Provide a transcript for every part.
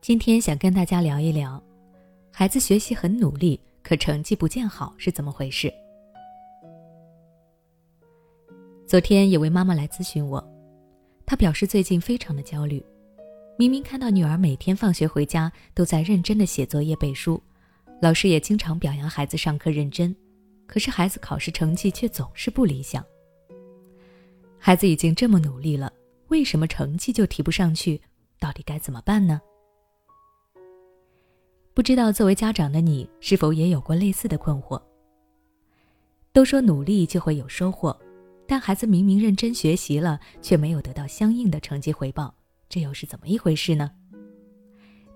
今天想跟大家聊一聊，孩子学习很努力，可成绩不见好是怎么回事？昨天有位妈妈来咨询我，她表示最近非常的焦虑，明明看到女儿每天放学回家都在认真的写作业背书，老师也经常表扬孩子上课认真，可是孩子考试成绩却总是不理想。孩子已经这么努力了，为什么成绩就提不上去？到底该怎么办呢？不知道作为家长的你是否也有过类似的困惑？都说努力就会有收获，但孩子明明认真学习了，却没有得到相应的成绩回报，这又是怎么一回事呢？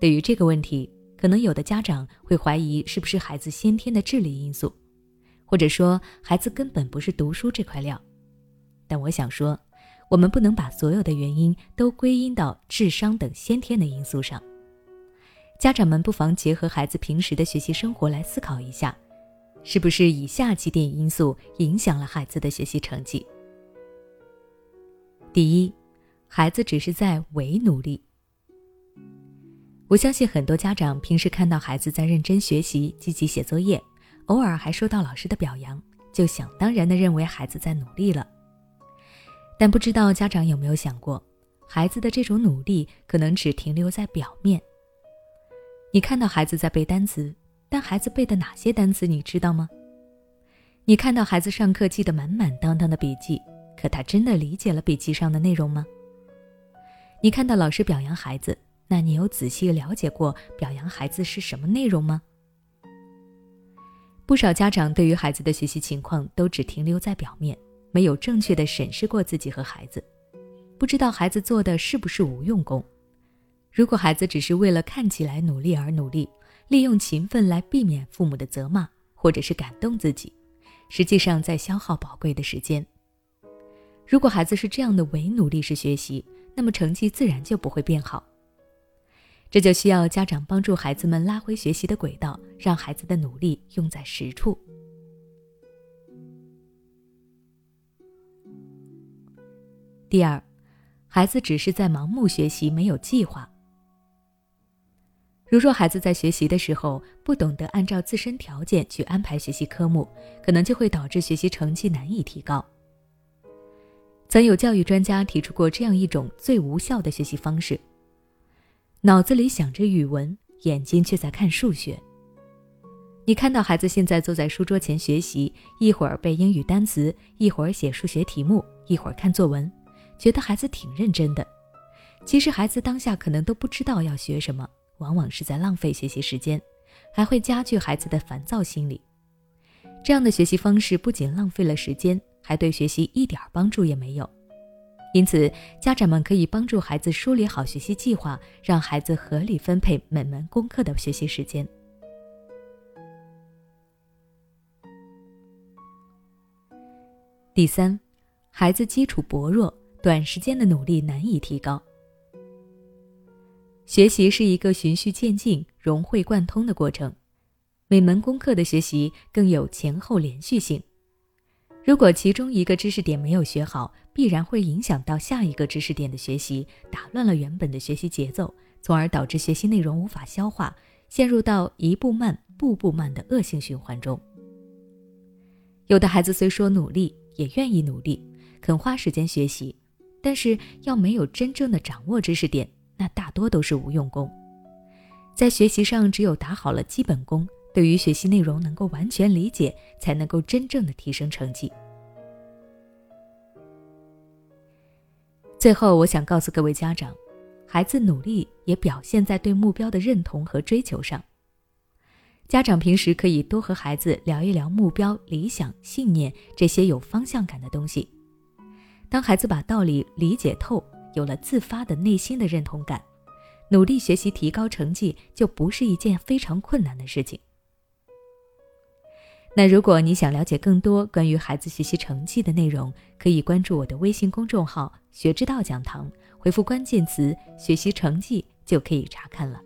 对于这个问题，可能有的家长会怀疑是不是孩子先天的智力因素，或者说孩子根本不是读书这块料。但我想说，我们不能把所有的原因都归因到智商等先天的因素上。家长们不妨结合孩子平时的学习生活来思考一下，是不是以下几点因素影响了孩子的学习成绩？第一，孩子只是在伪努力。我相信很多家长平时看到孩子在认真学习、积极写作业，偶尔还收到老师的表扬，就想当然的认为孩子在努力了。但不知道家长有没有想过，孩子的这种努力可能只停留在表面。你看到孩子在背单词，但孩子背的哪些单词你知道吗？你看到孩子上课记得满满当当的笔记，可他真的理解了笔记上的内容吗？你看到老师表扬孩子，那你有仔细了解过表扬孩子是什么内容吗？不少家长对于孩子的学习情况都只停留在表面。没有正确的审视过自己和孩子，不知道孩子做的是不是无用功。如果孩子只是为了看起来努力而努力，利用勤奋来避免父母的责骂，或者是感动自己，实际上在消耗宝贵的时间。如果孩子是这样的伪努力式学习，那么成绩自然就不会变好。这就需要家长帮助孩子们拉回学习的轨道，让孩子的努力用在实处。第二，孩子只是在盲目学习，没有计划。如若孩子在学习的时候不懂得按照自身条件去安排学习科目，可能就会导致学习成绩难以提高。曾有教育专家提出过这样一种最无效的学习方式：脑子里想着语文，眼睛却在看数学。你看到孩子现在坐在书桌前学习，一会儿背英语单词，一会儿写数学题目，一会儿看作文。觉得孩子挺认真的，其实孩子当下可能都不知道要学什么，往往是在浪费学习时间，还会加剧孩子的烦躁心理。这样的学习方式不仅浪费了时间，还对学习一点帮助也没有。因此，家长们可以帮助孩子梳理好学习计划，让孩子合理分配每门功课的学习时间。第三，孩子基础薄弱。短时间的努力难以提高。学习是一个循序渐进、融会贯通的过程，每门功课的学习更有前后连续性。如果其中一个知识点没有学好，必然会影响到下一个知识点的学习，打乱了原本的学习节奏，从而导致学习内容无法消化，陷入到一步慢、步步慢的恶性循环中。有的孩子虽说努力，也愿意努力，肯花时间学习。但是要没有真正的掌握知识点，那大多都是无用功。在学习上，只有打好了基本功，对于学习内容能够完全理解，才能够真正的提升成绩。最后，我想告诉各位家长，孩子努力也表现在对目标的认同和追求上。家长平时可以多和孩子聊一聊目标、理想、信念这些有方向感的东西。当孩子把道理理解透，有了自发的内心的认同感，努力学习提高成绩就不是一件非常困难的事情。那如果你想了解更多关于孩子学习成绩的内容，可以关注我的微信公众号“学之道讲堂”，回复关键词“学习成绩”就可以查看了。